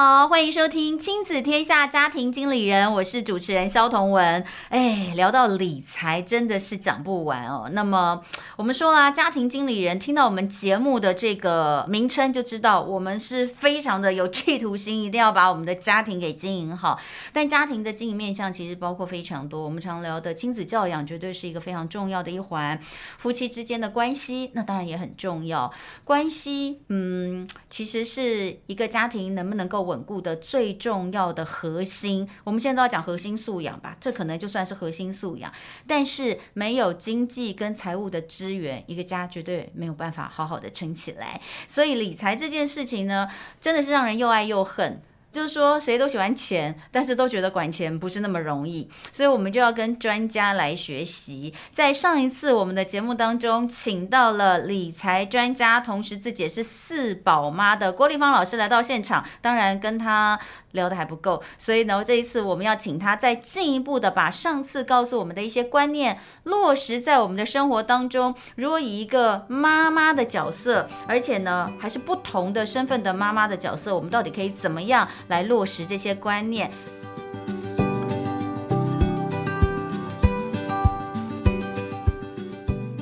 好，欢迎收听《亲子天下家庭经理人》，我是主持人萧同文。哎，聊到理财真的是讲不完哦。那么我们说啊，家庭经理人听到我们节目的这个名称，就知道我们是非常的有企图心，一定要把我们的家庭给经营好。但家庭的经营面向其实包括非常多，我们常聊的亲子教养绝对是一个非常重要的一环。夫妻之间的关系，那当然也很重要。关系，嗯，其实是一个家庭能不能够稳固的最重要的核心，我们现在都要讲核心素养吧，这可能就算是核心素养。但是没有经济跟财务的支援，一个家绝对没有办法好好的撑起来。所以理财这件事情呢，真的是让人又爱又恨。就是说，谁都喜欢钱，但是都觉得管钱不是那么容易，所以我们就要跟专家来学习。在上一次我们的节目当中，请到了理财专家，同时自己也是四宝妈的郭丽芳老师来到现场。当然，跟他聊的还不够，所以呢，这一次我们要请他再进一步的把上次告诉我们的一些观念落实在我们的生活当中。如果以一个妈妈的角色，而且呢，还是不同的身份的妈妈的角色，我们到底可以怎么样来落实这些观念？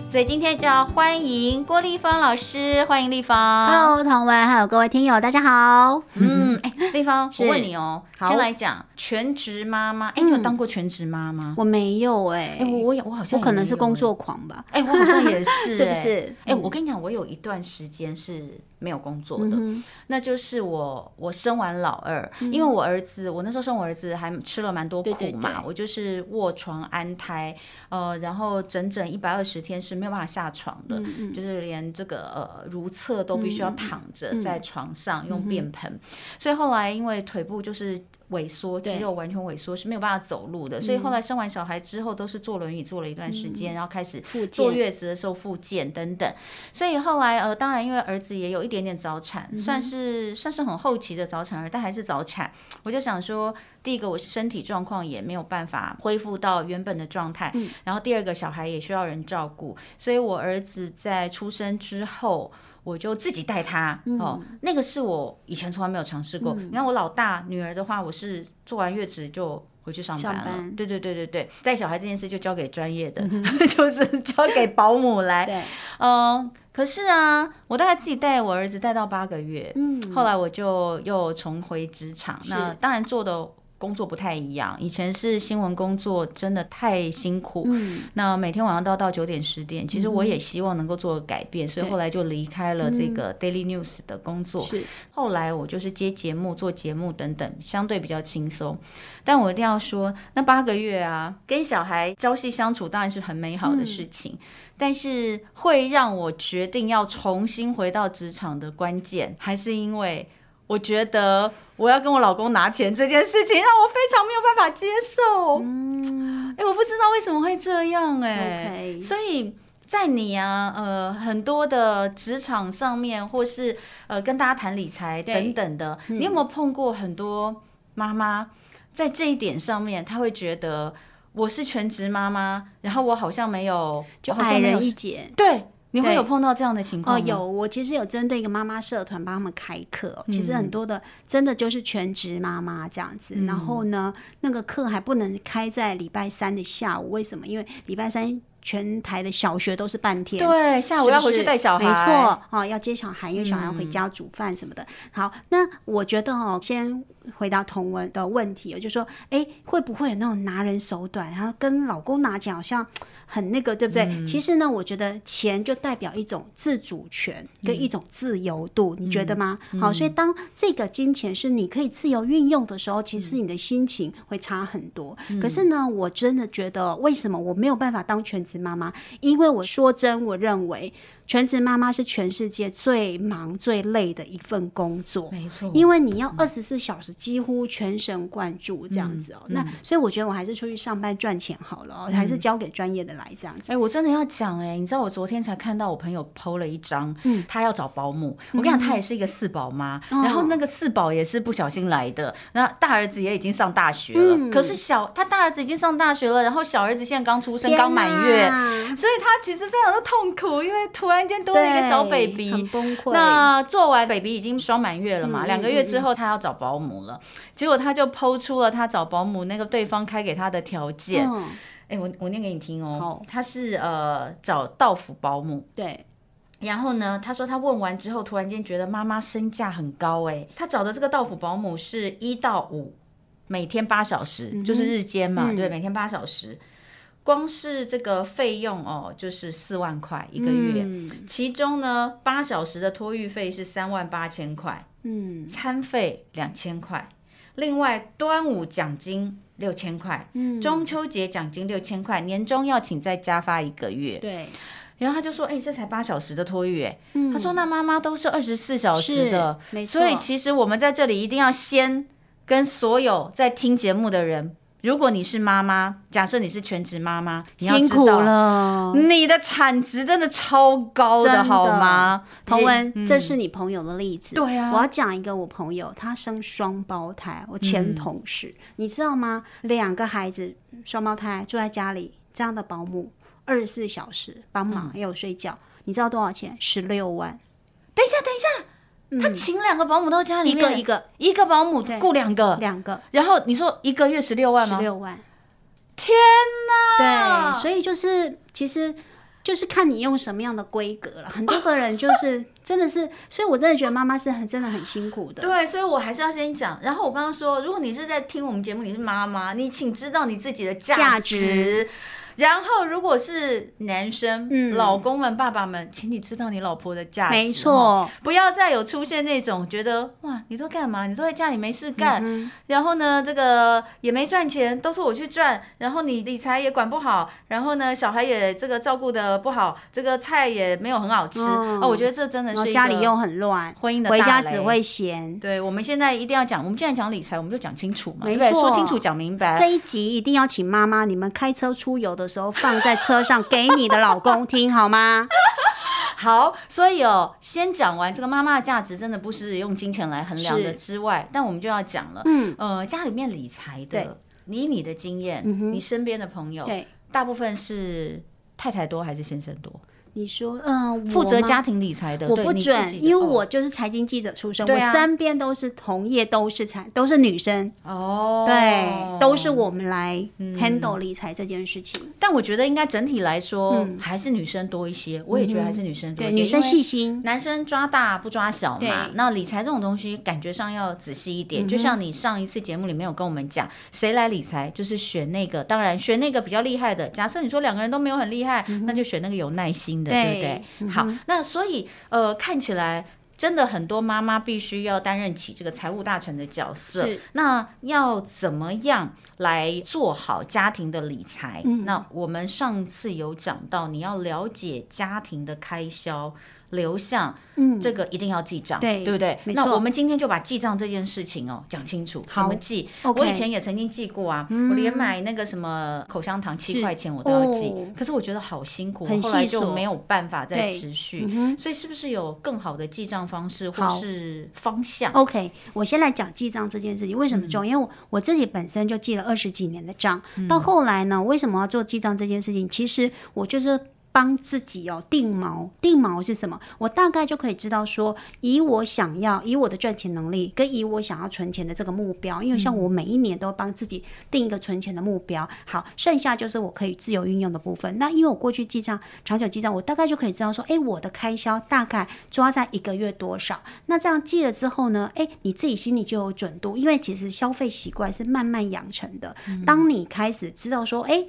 所以今天就要欢迎郭立芳老师，欢迎立芳。Hello，彤雯，还有各位听友，大家好。嗯，哎，立芳，我问你哦，先来讲全职妈妈。哎，你有当过全职妈妈？我没有哎。我我好像我可能是工作狂吧。哎，我好像也是，是不是？哎，我跟你讲，我有一段时间是。没有工作的，嗯、那就是我我生完老二，嗯、因为我儿子，我那时候生我儿子还吃了蛮多苦嘛，对对对，我就是卧床安胎，呃，然后整整一百二十天是没有办法下床的，就是连这个呃如厕都必须要躺着在床上用便盆，所以后来因为腿部就是。萎缩，肌肉完全萎缩是没有办法走路的，所以后来生完小孩之后都是坐轮椅坐了一段时间，然后开始坐月子的时候复健等等。所以后来呃，当然因为儿子也有一点点早产，算是算是很后期的早产儿，但还是早产。我就想说，第一个我身体状况也没有办法恢复到原本的状态，然后第二个小孩也需要人照顾，所以我儿子在出生之后。我就自己带他哦，那个是我以前从来没有尝试过。你看我老大女儿的话，我是做完月子就回去上班了。对对对对对，带小孩这件事就交给专业的，就是交给保姆来。对，嗯，可是啊，我大概自己带我儿子带到八个月，嗯，后来我就又重回职场。那当然做的。工作不太一样，以前是新闻工作，真的太辛苦。嗯，那每天晚上都要到九点十点，其实我也希望能够做个改变，嗯、所以后来就离开了这个 Daily News 的工作。是，后来我就是接节目、做节目等等，相对比较轻松。但我一定要说，那八个月啊，跟小孩朝夕相处当然是很美好的事情，嗯、但是会让我决定要重新回到职场的关键，还是因为。我觉得我要跟我老公拿钱这件事情让我非常没有办法接受。嗯，哎，我不知道为什么会这样哎。所以在你啊，呃，很多的职场上面，或是呃跟大家谈理财等等的，你有没有碰过很多妈妈在这一点上面，她会觉得我是全职妈妈，然后我好像没有，就矮人一截。对。你会有碰到这样的情况吗？哦，有，我其实有针对一个妈妈社团帮他们开课，嗯、其实很多的真的就是全职妈妈这样子。嗯、然后呢，那个课还不能开在礼拜三的下午，为什么？因为礼拜三全台的小学都是半天，对，下午要回去带小孩，没错，哦，要接小孩，因为小孩要回家煮饭什么的。嗯、好，那我觉得哦，先回答同文的问题，就是说，哎，会不会有那种拿人手短，然后跟老公拿钱好像？很那个，对不对？嗯、其实呢，我觉得钱就代表一种自主权跟一种自由度，嗯、你觉得吗？嗯、好，所以当这个金钱是你可以自由运用的时候，其实你的心情会差很多。嗯、可是呢，我真的觉得，为什么我没有办法当全职妈妈？因为我说真，我认为。全职妈妈是全世界最忙最累的一份工作，没错。因为你要二十四小时几乎全神贯注这样子哦。那所以我觉得我还是出去上班赚钱好了哦，嗯、还是交给专业的来这样子。哎、欸，我真的要讲哎、欸，你知道我昨天才看到我朋友 PO 了一张，嗯，他要找保姆。嗯、我跟你讲，他也是一个四宝妈，嗯、然后那个四宝也是不小心来的。那大儿子也已经上大学了，嗯、可是小他大儿子已经上大学了，然后小儿子现在刚出生，刚满月，所以他其实非常的痛苦，因为突然间多了一个小 baby，很崩溃。那做完 baby 已经双满月了嘛，两、嗯、个月之后他要找保姆了，嗯、结果他就 PO 出了他找保姆那个对方开给他的条件。哎、嗯。欸，我我念给你听哦，好。他是呃找到府保姆，对。然后呢，他说他问完之后，突然间觉得妈妈身价很高哎，他找的这个到府保姆是一到五，每天八小时，嗯、就是日间嘛，嗯、对，每天八小时，光是这个费用哦，就是四万块一个月，嗯、其中呢，八小时的托育费是三万八千块，嗯，餐费两千块，另外端午奖金六千块，嗯，中秋节奖金六千块，年终要请再加发一个月，对。然后他就说：“哎、欸，这才八小时的托育，哎、嗯，他说那妈妈都是二十四小时的。所以其实我们在这里一定要先跟所有在听节目的人，如果你是妈妈，假设你是全职妈妈，你要知道辛苦了，你的产值真的超高的，好吗？彤雯，嗯、这是你朋友的例子，对啊。我要讲一个我朋友，他生双胞胎，我前同事，嗯、你知道吗？两个孩子双胞胎住在家里，这样的保姆。”二十四小时帮忙，也有睡觉，嗯、你知道多少钱？十六万。等一下，等一下，嗯、他请两个保姆到家里面，一个一个，一个保姆雇两个，两个。然后你说一个月十六万吗？十六万。天哪！对，所以就是其实就是看你用什么样的规格了。很多个人就是真的是，所以我真的觉得妈妈是很真的很辛苦的。对，所以我还是要先讲。然后我刚刚说，如果你是在听我们节目，你是妈妈，你请知道你自己的价值。然后，如果是男生、嗯、老公们、爸爸们，请你知道你老婆的价值，没错，不要再有出现那种觉得哇，你都干嘛？你都在家里没事干，嗯、然后呢，这个也没赚钱，都是我去赚，然后你理财也管不好，然后呢，小孩也这个照顾的不好，这个菜也没有很好吃，嗯、哦，我觉得这真的是家里又很乱，婚姻的回家只会嫌。对，我们现在一定要讲，我们既然讲理财，我们就讲清楚嘛，没错，对不对？说清楚，讲明白。这一集一定要请妈妈，你们开车出游的时候放在车上给你的老公听好吗？好，所以哦，先讲完这个妈妈的价值，真的不是用金钱来衡量的之外，但我们就要讲了，嗯，呃，家里面理财的，以你你的经验，嗯、你身边的朋友，对，大部分是太太多还是先生多？你说，嗯，负责家庭理财的，我不准，因为我就是财经记者出身，我身边都是同业，都是财，都是女生哦，对，都是我们来 handle 理财这件事情。但我觉得应该整体来说还是女生多一些，我也觉得还是女生多一些，女生细心，男生抓大不抓小嘛。那理财这种东西感觉上要仔细一点，就像你上一次节目里面有跟我们讲，谁来理财就是选那个，当然选那个比较厉害的。假设你说两个人都没有很厉害，那就选那个有耐心的。对不对？嗯、好，那所以呃，看起来真的很多妈妈必须要担任起这个财务大臣的角色。那要怎么样来做好家庭的理财？嗯、那我们上次有讲到，你要了解家庭的开销。流向，嗯，这个一定要记账，对，对不对？那我们今天就把记账这件事情哦讲清楚，怎么记？我以前也曾经记过啊，我连买那个什么口香糖七块钱我都要记，可是我觉得好辛苦，后来就没有办法再持续。所以是不是有更好的记账方式或是方向？OK，我先来讲记账这件事情为什么重要？因为我自己本身就记了二十几年的账，到后来呢，为什么要做记账这件事情？其实我就是。帮自己哦定锚，定锚是什么？我大概就可以知道说，以我想要，以我的赚钱能力，跟以我想要存钱的这个目标，因为像我每一年都帮自己定一个存钱的目标。好，剩下就是我可以自由运用的部分。那因为我过去记账，长久记账，我大概就可以知道说，诶，我的开销大概抓在一个月多少。那这样记了之后呢，诶，你自己心里就有准度，因为其实消费习惯是慢慢养成的。当你开始知道说，诶。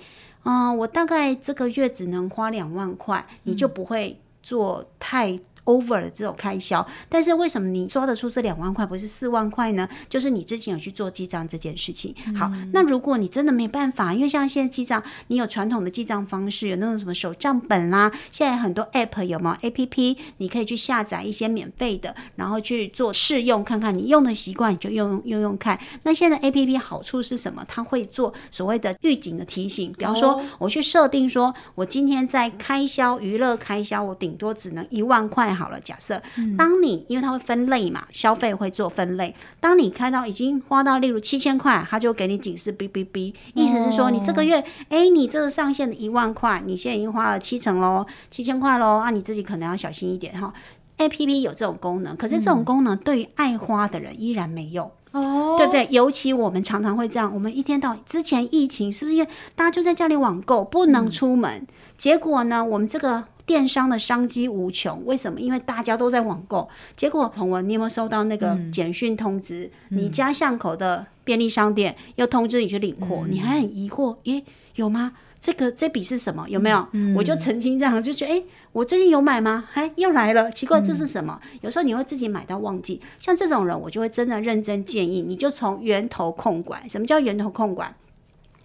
嗯，我大概这个月只能花两万块，你就不会做太 over 的这种开销。但是为什么你抓得出这两万块，不是四万块呢？就是你之前有去做记账这件事情。好，嗯、那如果你真的没办法，因为像现在记账，你有传统的记账方式，有那种什么手账本啦，现在很多 app 有没有 app，你可以去下载一些免费的，然后去做试用看看，你用的习惯你就用用用看。那现在 app 好处是什么？它会做所谓的预警的提醒，比方说我去设定说，我今天在开销娱乐开销，我顶多只能一万块好了。假设，当你因为它会分类嘛，消费会做分类，当你开到已经花到例如七千块，它就给你警示哔哔哔，意思是说你这个月，哎，你这个上限的一万块，你现在已经花了七成喽，七千块喽，啊，你自己可能要小心一点哈。APP 有这种功能，可是这种功能对于爱花的人依然没有。哦，对不对？尤其我们常常会这样，我们一天到之前疫情是不是因为大家就在家里网购，不能出门？嗯、结果呢，我们这个电商的商机无穷。为什么？因为大家都在网购。结果彤雯，你有没有收到那个简讯通知？嗯、你家巷口的便利商店要通知你去领货，嗯、你还很疑惑？诶，有吗？这个这笔是什么？有没有？嗯、我就澄清这样，就觉得诶，我最近有买吗？哎，又来了，奇怪，这是什么？嗯、有时候你会自己买到忘记，像这种人，我就会真的认真建议，你就从源头控管。什么叫源头控管？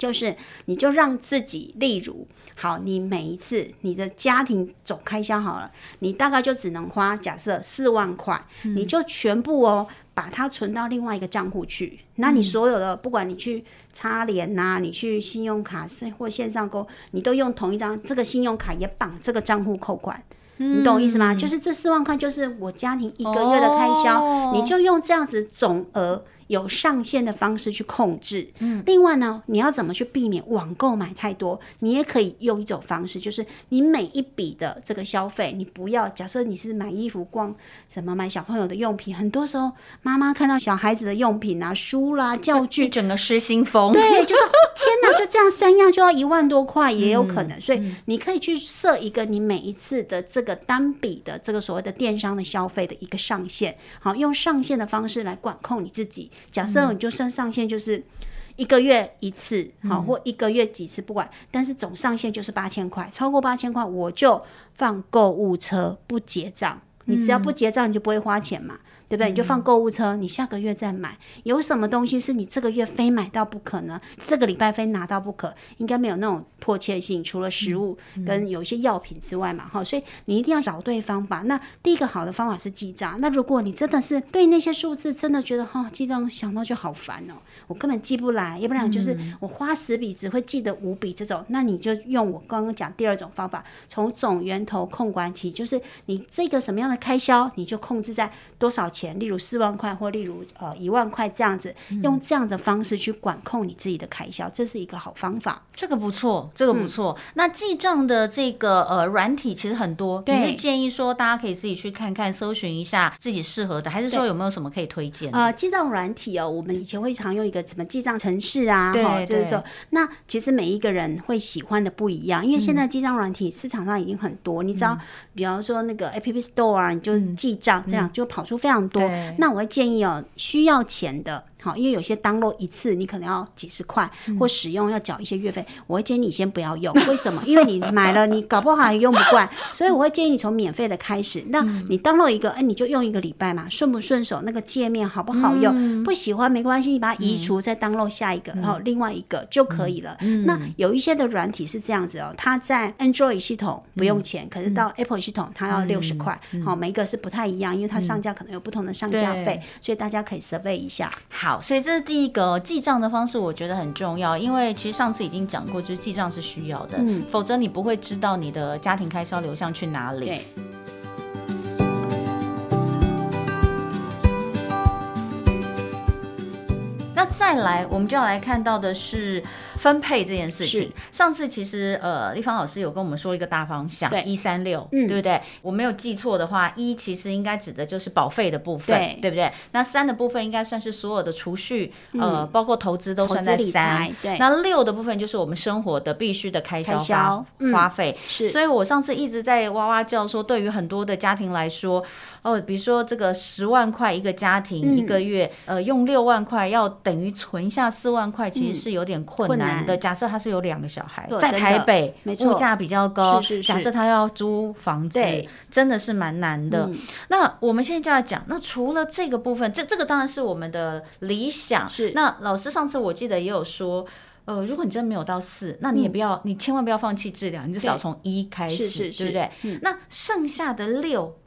就是你就让自己，例如，好，你每一次你的家庭总开销好了，你大概就只能花假设四万块，嗯、你就全部哦。把它存到另外一个账户去，那你所有的，嗯、不管你去擦脸呐，你去信用卡或线上购，你都用同一张，这个信用卡也绑这个账户扣款，嗯、你懂我意思吗？就是这四万块就是我家庭一个月的开销，哦、你就用这样子总额。有上限的方式去控制。嗯，另外呢，你要怎么去避免网购买太多？你也可以用一种方式，就是你每一笔的这个消费，你不要假设你是买衣服、逛什么买小朋友的用品，很多时候妈妈看到小孩子的用品啊，书啦、教具，整个失心疯。对，就是天哪，就这样三样就要一万多块，也有可能。嗯、所以你可以去设一个你每一次的这个单笔的这个所谓的电商的消费的一个上限，好，用上限的方式来管控你自己。假设你就算上限就是一个月一次，好、嗯，或一个月几次不管，但是总上限就是八千块，超过八千块我就放购物车不结账，你只要不结账你就不会花钱嘛。对不对？你就放购物车，你下个月再买。有什么东西是你这个月非买到不可呢？这个礼拜非拿到不可？应该没有那种迫切性，除了食物跟有一些药品之外嘛。哈，所以你一定要找对方法。那第一个好的方法是记账。那如果你真的是对那些数字真的觉得哈，记账想到就好烦哦，我根本记不来。要不然就是我花十笔只会记得五笔这种，那你就用我刚刚讲第二种方法，从总源头控管起，就是你这个什么样的开销，你就控制在多少钱。例如四万块，或例如呃一万块这样子，用这样的方式去管控你自己的开销，这是一个好方法。这个不错，这个不错。嗯、那记账的这个呃软体其实很多，对，你会建议说大家可以自己去看看，搜寻一下自己适合的，还是说有没有什么可以推荐？呃，记账软体哦，我们以前会常用一个什么记账程式啊，哈、哦，就是说，那其实每一个人会喜欢的不一样，因为现在记账软体市场上已经很多，嗯、你知道，比方说那个 App Store 啊，你就记账，嗯、这样就跑出非常多。那我会建议哦，需要钱的。好，因为有些 download 一次你可能要几十块，或使用要缴一些月费，我会建议你先不要用。为什么？因为你买了，你搞不好还用不惯，所以我会建议你从免费的开始。那你 download 一个，哎，你就用一个礼拜嘛，顺不顺手？那个界面好不好用？不喜欢没关系，你把它移除，再 download 下一个，然后另外一个就可以了。那有一些的软体是这样子哦，它在 Android 系统不用钱，可是到 Apple 系统它要六十块。好，每一个是不太一样，因为它上架可能有不同的上架费，所以大家可以 survey 一下。好。好，所以这是第一个记账的方式，我觉得很重要，因为其实上次已经讲过，就是记账是需要的，嗯，否则你不会知道你的家庭开销流向去哪里。对。那再来，我们就要来看到的是。分配这件事情，上次其实呃，立芳老师有跟我们说一个大方向，对，一三六，对不对？我没有记错的话，一其实应该指的就是保费的部分，对，对不对？那三的部分应该算是所有的储蓄，嗯、呃，包括投资都算在三，对。那六的部分就是我们生活的必须的开销花花费，是。所以我上次一直在哇哇叫说，对于很多的家庭来说，哦，比如说这个十万块一个家庭一个月，嗯、呃，用六万块要等于存下四万块，其实是有点困难的。假设他是有两个小孩，在台北，物价比较高，假设他要租房子，真的是蛮难的。那我们现在就要讲，那除了这个部分，这这个当然是我们的理想。是，那老师上次我记得也有说。呃，如果你真的没有到四，那你也不要，嗯、你千万不要放弃治疗，你至少从一开始，对不对？嗯、那剩下的六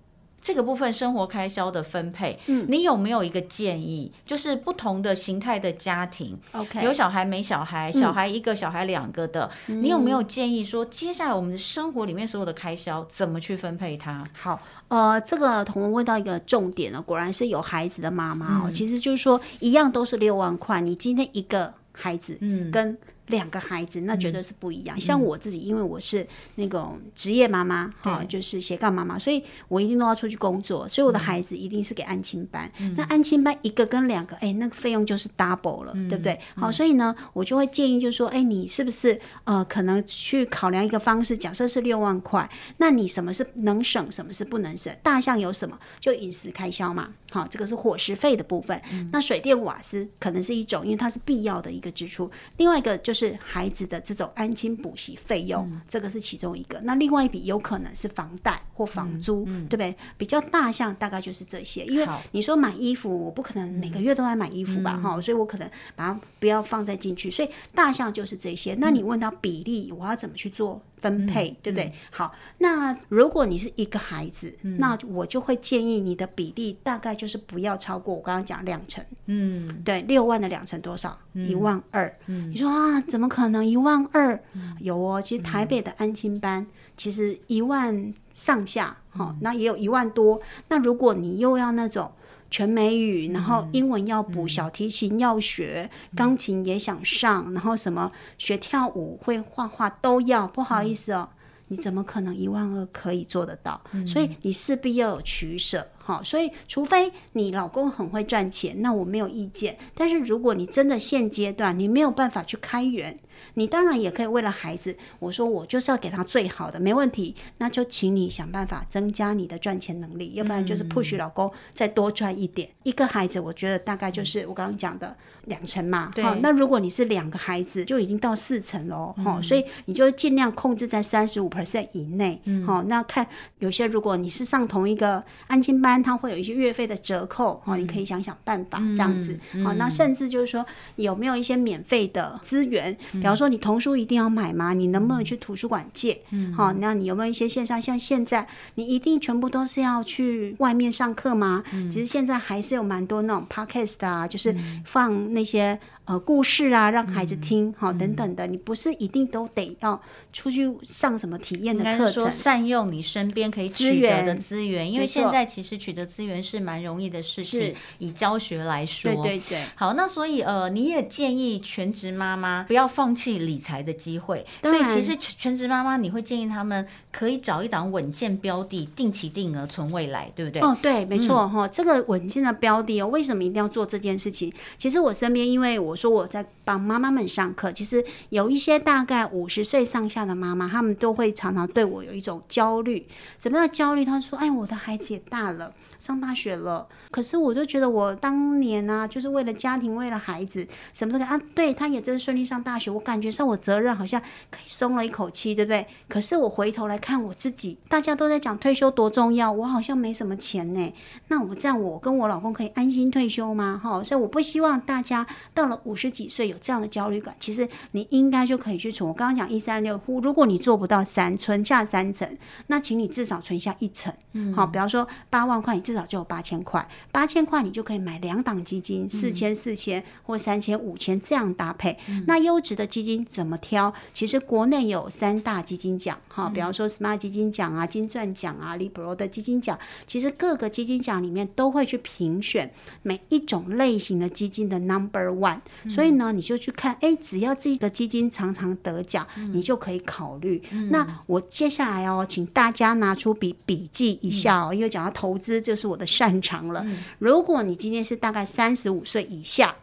这个部分生活开销的分配，嗯，你有没有一个建议？就是不同的形态的家庭，OK，有小孩没小孩，小孩一个小孩两个的，嗯、你有没有建议说，接下来我们的生活里面所有的开销怎么去分配它？好，呃，这个同文问到一个重点了，果然是有孩子的妈妈哦，嗯、其实就是说一样都是六万块，你今天一个。孩子，嗯，跟两个孩子，那绝对是不一样。像我自己，因为我是那种职业妈妈，哈，就是斜杠妈妈，所以我一定都要出去工作，所以我的孩子一定是给安亲班。那安亲班一个跟两个，哎，那个费用就是 double 了，对不对？好，所以呢，我就会建议，就是说，哎，你是不是呃，可能去考量一个方式？假设是六万块，那你什么是能省，什么是不能省？大项有什么？就饮食开销嘛。好，这个是伙食费的部分。嗯、那水电瓦斯可能是一种，因为它是必要的一个支出。另外一个就是孩子的这种安亲补习费用，嗯、这个是其中一个。那另外一笔有可能是房贷或房租，嗯嗯、对不对？比较大项大概就是这些。因为你说买衣服，我不可能每个月都来买衣服吧？哈、嗯，所以我可能把它不要放在进去。所以大项就是这些。那你问到比例，我要怎么去做？分配、嗯、对不对？嗯、好，那如果你是一个孩子，嗯、那我就会建议你的比例大概就是不要超过我刚刚讲两成。嗯，对，六万的两成多少？一、嗯、万二。嗯，你说啊，怎么可能一万二？嗯、有哦，其实台北的安亲班、嗯、其实一万上下，好、嗯，那也有一万多。那如果你又要那种。全美语，然后英文要补，小提琴要学，钢琴也想上，然后什么学跳舞、会画画都要。不好意思哦，你怎么可能一万二可以做得到？所以你势必要有取舍。好，所以除非你老公很会赚钱，那我没有意见。但是如果你真的现阶段你没有办法去开源。你当然也可以为了孩子，我说我就是要给他最好的，没问题。那就请你想办法增加你的赚钱能力，要不然就是 push 老公再多赚一点。一个孩子，我觉得大概就是我刚刚讲的两成嘛。好，那如果你是两个孩子，就已经到四成喽。好，所以你就尽量控制在三十五 percent 以内。好，那看有些如果你是上同一个安亲班，他会有一些月费的折扣。好，你可以想想办法这样子。好，那甚至就是说有没有一些免费的资源？比方说，你童书一定要买吗？你能不能去图书馆借？嗯，好，那你有没有一些线上？像现在，你一定全部都是要去外面上课吗？嗯，其实现在还是有蛮多那种 podcast 啊，就是放那些。呃，故事啊，让孩子听，好、嗯、等等的，你不是一定都得要出去上什么体验的课程，善用你身边可以取得的资源，因为现在其实取得资源是蛮容易的事情。以教学来说，对对对。好，那所以呃，你也建议全职妈妈不要放弃理财的机会。所以其实全职妈妈，你会建议他们可以找一档稳健标的，定期定额存未来，对不对？哦，对，没错哈、嗯哦。这个稳健的标的哦，为什么一定要做这件事情？其实我身边，因为我。说我在帮妈妈们上课，其实有一些大概五十岁上下的妈妈，她们都会常常对我有一种焦虑。什么叫焦虑？她说：“哎，我的孩子也大了。”上大学了，可是我就觉得我当年呢、啊，就是为了家庭，为了孩子，什么都啊，对，他也真顺利上大学，我感觉上我责任好像可以松了一口气，对不对？可是我回头来看我自己，大家都在讲退休多重要，我好像没什么钱呢。那我这样，我跟我老公可以安心退休吗？哈，所以我不希望大家到了五十几岁有这样的焦虑感。其实你应该就可以去存。我刚刚讲一三六，如果你做不到三，存下三成，那请你至少存下一成。嗯，好，比方说八万块，你至少就有八千块，八千块你就可以买两档基金，四千、四千或三千、五千这样搭配。嗯、那优质的基金怎么挑？其实国内有三大基金奖，哈，比方说 Smart 基金奖啊、金钻奖啊、Libro 的基金奖，其实各个基金奖里面都会去评选每一种类型的基金的 Number One。嗯、所以呢，你就去看，哎、欸，只要这个基金常常得奖，嗯、你就可以考虑。嗯、那我接下来哦，请大家拿出笔笔记一下哦，嗯、因为讲到投资就是我的擅长了。如果你今天是大概三十五岁以下，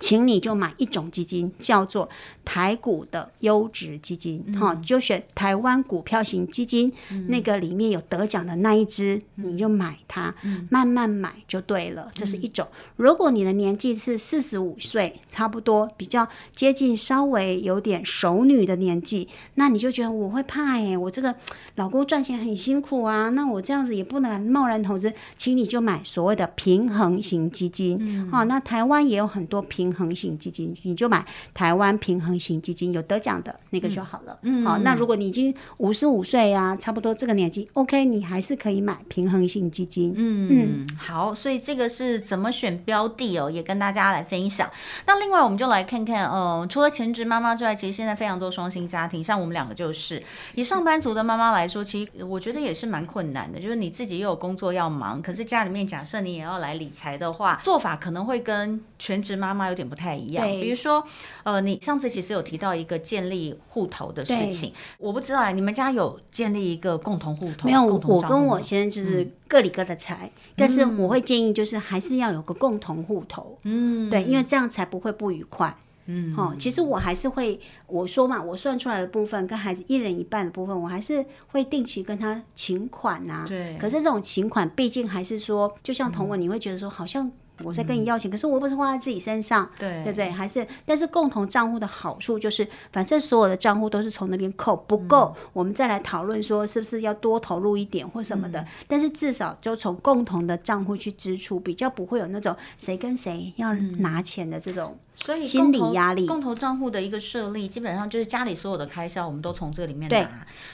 请你就买一种基金，叫做台股的优质基金，哈、嗯，就选台湾股票型基金，嗯、那个里面有得奖的那一只，嗯、你就买它，嗯、慢慢买就对了。这是一种。嗯、如果你的年纪是四十五岁，差不多比较接近稍微有点熟女的年纪，那你就觉得我会怕哎、欸，我这个老公赚钱很辛苦啊，那我这样子也不能贸然投资，请你就买所谓的平衡型基金，嗯、哦，那台湾也有很多平。平衡型基金，你就买台湾平衡型基金，有得奖的那个就好了。嗯，好，那如果你已经五十五岁啊，差不多这个年纪，OK，你还是可以买平衡型基金。嗯嗯，好，所以这个是怎么选标的哦，也跟大家来分享。那另外，我们就来看看，呃，除了全职妈妈之外，其实现在非常多双薪家庭，像我们两个就是以上班族的妈妈来说，其实我觉得也是蛮困难的，就是你自己又有工作要忙，可是家里面假设你也要来理财的话，做法可能会跟全职妈妈有点不太一样，比如说，呃，你上次其实有提到一个建立户头的事情，我不知道啊，你们家有建立一个共同户头？没有，我跟我先生就是各理各的财，嗯、但是我会建议就是还是要有个共同户头，嗯，对，因为这样才不会不愉快，嗯，好，其实我还是会我说嘛，我算出来的部分跟孩子一人一半的部分，我还是会定期跟他请款啊，对，可是这种请款毕竟还是说，就像同文，你会觉得说好像。我在跟你要钱，嗯、可是我不是花在自己身上，对对不对？还是，但是共同账户的好处就是，反正所有的账户都是从那边扣，不够、嗯、我们再来讨论说是不是要多投入一点或什么的。嗯、但是至少就从共同的账户去支出，比较不会有那种谁跟谁要拿钱的这种。嗯所以心理压力，共同账户的一个设立，基本上就是家里所有的开销，我们都从这里面拿。对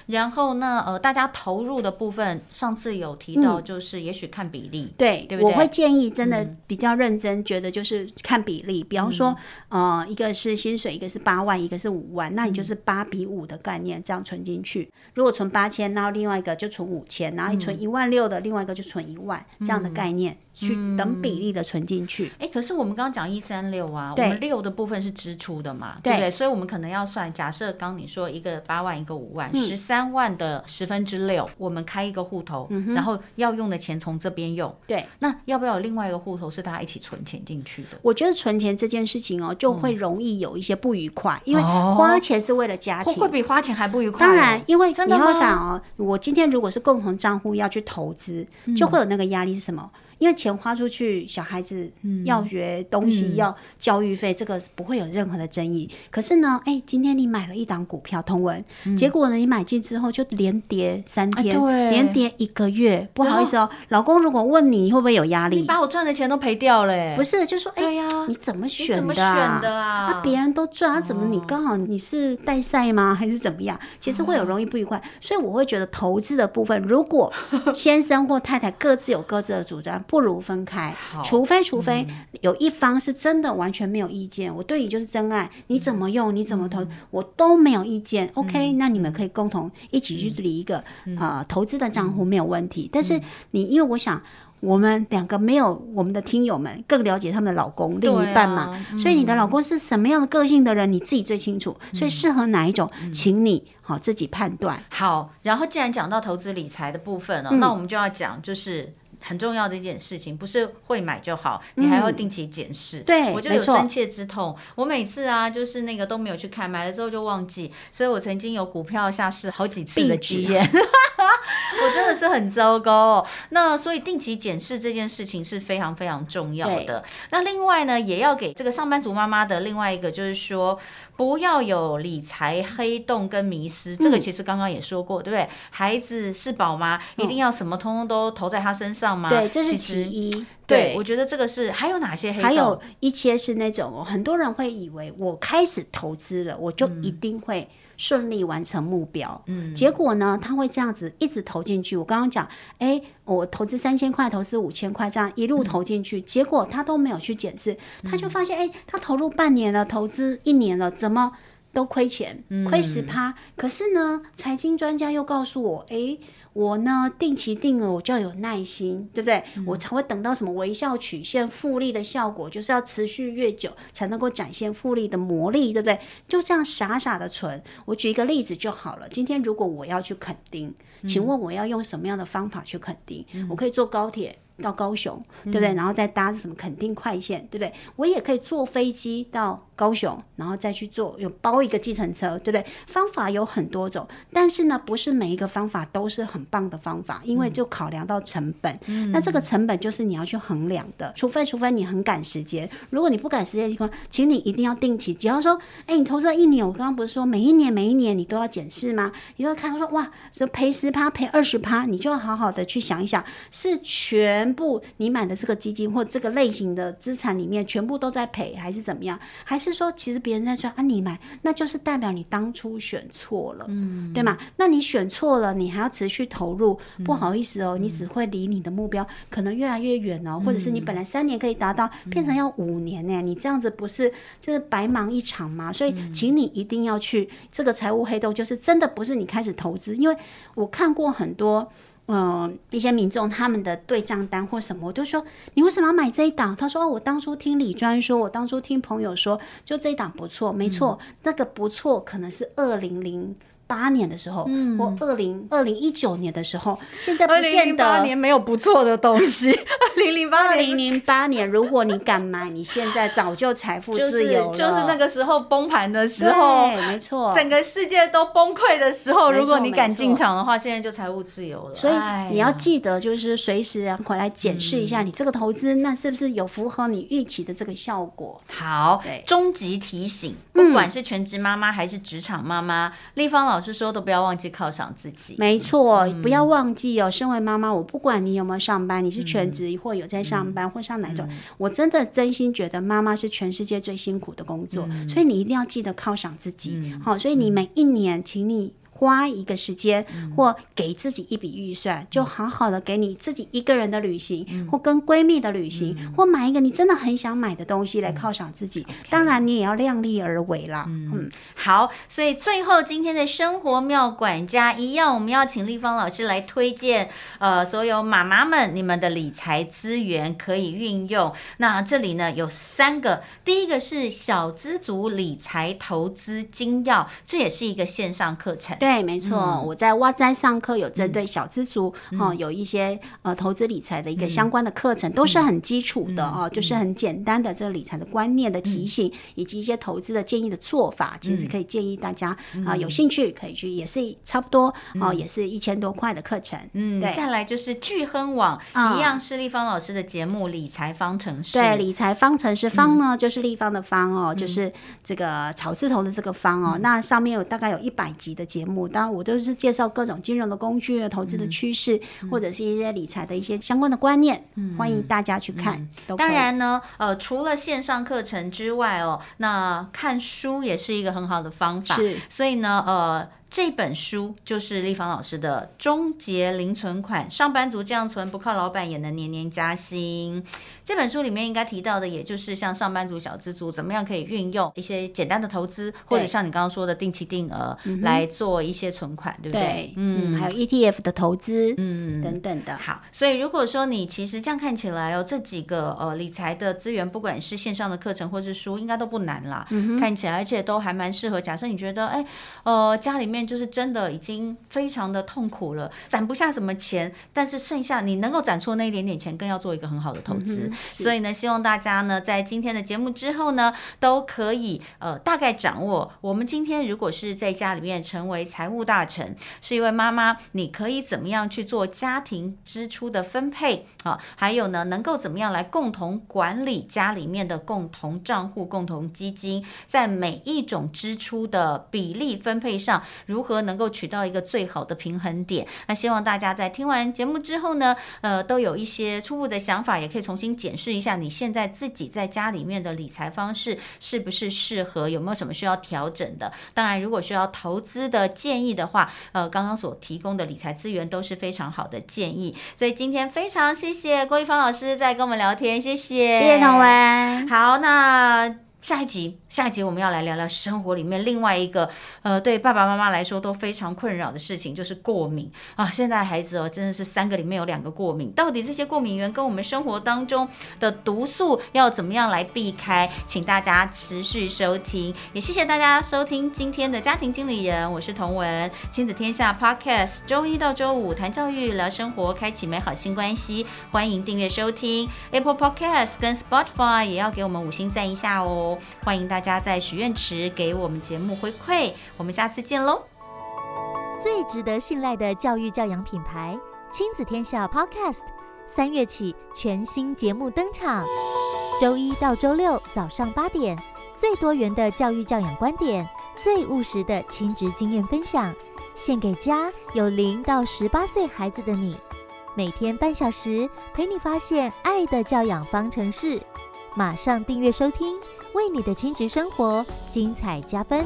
然后呢，呃，大家投入的部分，上次有提到，就是也许看比例。嗯、对，对对我会建议真的比较认真，觉得就是看比例。嗯、比方说，呃，一个是薪水，一个是八万，一个是五万，那你就是八比五的概念，这样存进去。如果存八千，然后另外一个就存五千，然后你存一万六的，另外一个就存一万，这样的概念。嗯去等比例的存进去。哎、嗯欸，可是我们刚刚讲一三六啊，对六的部分是支出的嘛，对，对不对？所以我们可能要算，假设刚你说一个八万，一个五万，十三、嗯、万的十分之六，我们开一个户头，嗯、然后要用的钱从这边用。对，那要不要有另外一个户头是大家一起存钱进去的？我觉得存钱这件事情哦，就会容易有一些不愉快，嗯、因为花钱是为了家庭，会比花钱还不愉快。当然，因为你会想哦，我今天如果是共同账户要去投资，就会有那个压力是什么？因为钱花出去，小孩子要学东西，要教育费，这个不会有任何的争议。可是呢，哎，今天你买了一档股票，同文，结果呢，你买进之后就连跌三天，连跌一个月。不好意思哦，老公，如果问你，你会不会有压力？你把我赚的钱都赔掉了。不是，就说，哎呀，你怎么选的啊？别人都赚，啊，怎么你刚好你是代赛吗？还是怎么样？其实会有容易不愉快。所以我会觉得投资的部分，如果先生或太太各自有各自的主张。不如分开，除非除非有一方是真的完全没有意见，嗯、我对你就是真爱，你怎么用，你怎么投，嗯、我都没有意见。嗯、OK，那你们可以共同一起去理一个、嗯、呃投资的账户没有问题。嗯、但是你因为我想我们两个没有我们的听友们更了解他们的老公、嗯、另一半嘛，所以你的老公是什么样的个性的人，你自己最清楚。所以适合哪一种，嗯、请你好自己判断。好，然后既然讲到投资理财的部分了，嗯、那我们就要讲就是。很重要的一件事情，不是会买就好，你还要定期检视。对，我就有深切之痛。我每次啊，就是那个都没有去看，买了之后就忘记，所以我曾经有股票下市好几次的经验，我真的是很糟糕哦。那所以定期检视这件事情是非常非常重要的。那另外呢，也要给这个上班族妈妈的另外一个就是说，不要有理财黑洞跟迷失。这个其实刚刚也说过，对不对？孩子是宝妈？一定要什么通通都投在他身上吗？对，这是其一。对，我觉得这个是还有哪些黑洞？还有一些是那种很多人会以为我开始投资了，我就一定会顺利完成目标。嗯，结果呢，他会这样子一直投进去。我刚刚讲，哎，我投资三千块，投资五千块，这样一路投进去，结果他都没有去检视，他就发现，哎，他投入半年了，投资一年了，怎么都亏钱，亏十趴。可是呢，财经专家又告诉我，哎。我呢，定期定额，我就要有耐心，对不对？嗯、我才会等到什么微笑曲线复利的效果，就是要持续越久才能够展现复利的魔力，对不对？就这样傻傻的存。我举一个例子就好了。今天如果我要去垦丁，请问我要用什么样的方法去垦丁？嗯、我可以坐高铁。到高雄，对不对？然后再搭什么垦丁快线，对不对？我也可以坐飞机到高雄，然后再去坐有包一个计程车，对不对？方法有很多种，但是呢，不是每一个方法都是很棒的方法，因为就考量到成本。嗯、那这个成本就是你要去衡量的，除非除非你很赶时间，如果你不赶时间的情况，请你一定要定期。只要说，哎，你投资了一年，我刚刚不是说每一年每一年你都要检视吗？你要看说，哇，说赔十趴赔二十趴，你就要好好的去想一想，是全部你买的这个基金或这个类型的资产里面全部都在赔，还是怎么样？还是说其实别人在说啊，你买那就是代表你当初选错了，嗯，对吗？那你选错了，你还要持续投入，不好意思哦，你只会离你的目标可能越来越远哦，或者是你本来三年可以达到，变成要五年呢？你这样子不是就是白忙一场吗？所以，请你一定要去这个财务黑洞，就是真的不是你开始投资，因为我看过很多。嗯、呃，一些民众他们的对账单或什么，我就说你为什么要买这一档？他说哦，我当初听李专说，我当初听朋友说，就这一档不错，没错，嗯、那个不错可能是二零零。八年的时候，嗯，或二零二零一九年的时候，现在不见得。二零零八年没有不错的东西。二零零八二零零八年，如果你敢买，你现在早就财富自由了。就是、就是那个时候崩盘的时候，没错，整个世界都崩溃的时候，如果你敢进场的话，现在就财务自由了。所以你要记得，就是随时回来检视一下，你这个投资、嗯、那是不是有符合你预期的这个效果？好，终极提醒，不管是全职妈妈还是职场妈妈，立方老。老师说：“都不要忘记犒赏自己。”没错，嗯、不要忘记哦。身为妈妈，我不管你有没有上班，你是全职或有在上班、嗯、或上哪种，嗯、我真的真心觉得妈妈是全世界最辛苦的工作，嗯、所以你一定要记得犒赏自己。好、所以你每一年，请你。花一个时间，或给自己一笔预算，就好好的给你自己一个人的旅行，或跟闺蜜的旅行，或买一个你真的很想买的东西来犒赏自己。当然，你也要量力而为啦。嗯，好，所以最后今天的生活妙管家一样，我们要请立方老师来推荐，呃，所有妈妈们你们的理财资源可以运用。那这里呢有三个，第一个是小资族理财投资精要，这也是一个线上课程。对，没错，嗯、我在哇哉上课有针对小资族，嗯、哦，有一些呃投资理财的一个相关的课程，嗯、都是很基础的哦，嗯、就是很简单的这个理财的观念的提醒，嗯、以及一些投资的建议的做法，嗯、其实可以建议大家啊、有兴趣可以去，也是差不多、嗯、哦，也是一千多块的课程。嗯，对。再来就是聚亨网、嗯、一样是立方老师的节目《理财方程式》。对，理财方程式方呢，嗯、就是立方的方哦，就是这个草字头的这个方哦，嗯、那上面有大概有一百集的节目。当然，我都是介绍各种金融的工具、投资的趋势，嗯、或者是一些理财的一些相关的观念，嗯、欢迎大家去看。嗯、当然呢，呃，除了线上课程之外哦，那看书也是一个很好的方法。是，所以呢，呃。这本书就是立芳老师的《终结零存款：上班族这样存，不靠老板也能年年加薪》。这本书里面应该提到的，也就是像上班族、小资族怎么样可以运用一些简单的投资，或者像你刚刚说的定期定额来做一些存款，对不对？对，嗯，还有 ETF 的投资，嗯，等等的。好，所以如果说你其实这样看起来哦，这几个呃理财的资源，不管是线上的课程或是书，应该都不难啦。嗯，看起来而且都还蛮适合。假设你觉得哎，呃，家里面就是真的已经非常的痛苦了，攒不下什么钱，但是剩下你能够攒出那一点点钱，更要做一个很好的投资。嗯、所以呢，希望大家呢在今天的节目之后呢，都可以呃大概掌握，我们今天如果是在家里面成为财务大臣，是一位妈妈，你可以怎么样去做家庭支出的分配啊？还有呢，能够怎么样来共同管理家里面的共同账户、共同基金，在每一种支出的比例分配上，如何能够取到一个最好的平衡点？那希望大家在听完节目之后呢，呃，都有一些初步的想法，也可以重新检视一下你现在自己在家里面的理财方式是不是适合，有没有什么需要调整的？当然，如果需要投资的建议的话，呃，刚刚所提供的理财资源都是非常好的建议。所以今天非常谢谢郭一芳老师在跟我们聊天，谢谢，谢谢彤雯。好，那。下一集，下一集我们要来聊聊生活里面另外一个，呃，对爸爸妈妈来说都非常困扰的事情，就是过敏啊。现在孩子哦，真的是三个里面有两个过敏，到底这些过敏源跟我们生活当中的毒素要怎么样来避开？请大家持续收听，也谢谢大家收听今天的家庭经理人，我是彤雯，亲子天下 Podcast，周一到周五谈教育、聊生活，开启美好新关系，欢迎订阅收听 Apple Podcast 跟 Spotify，也要给我们五星赞一下哦欢迎大家在许愿池给我们节目回馈，我们下次见喽！最值得信赖的教育教养品牌亲子天下 Podcast，三月起全新节目登场，周一到周六早上八点，最多元的教育教养观点，最务实的亲职经验分享，献给家有零到十八岁孩子的你，每天半小时陪你发现爱的教养方程式，马上订阅收听。为你的亲职生活精彩加分。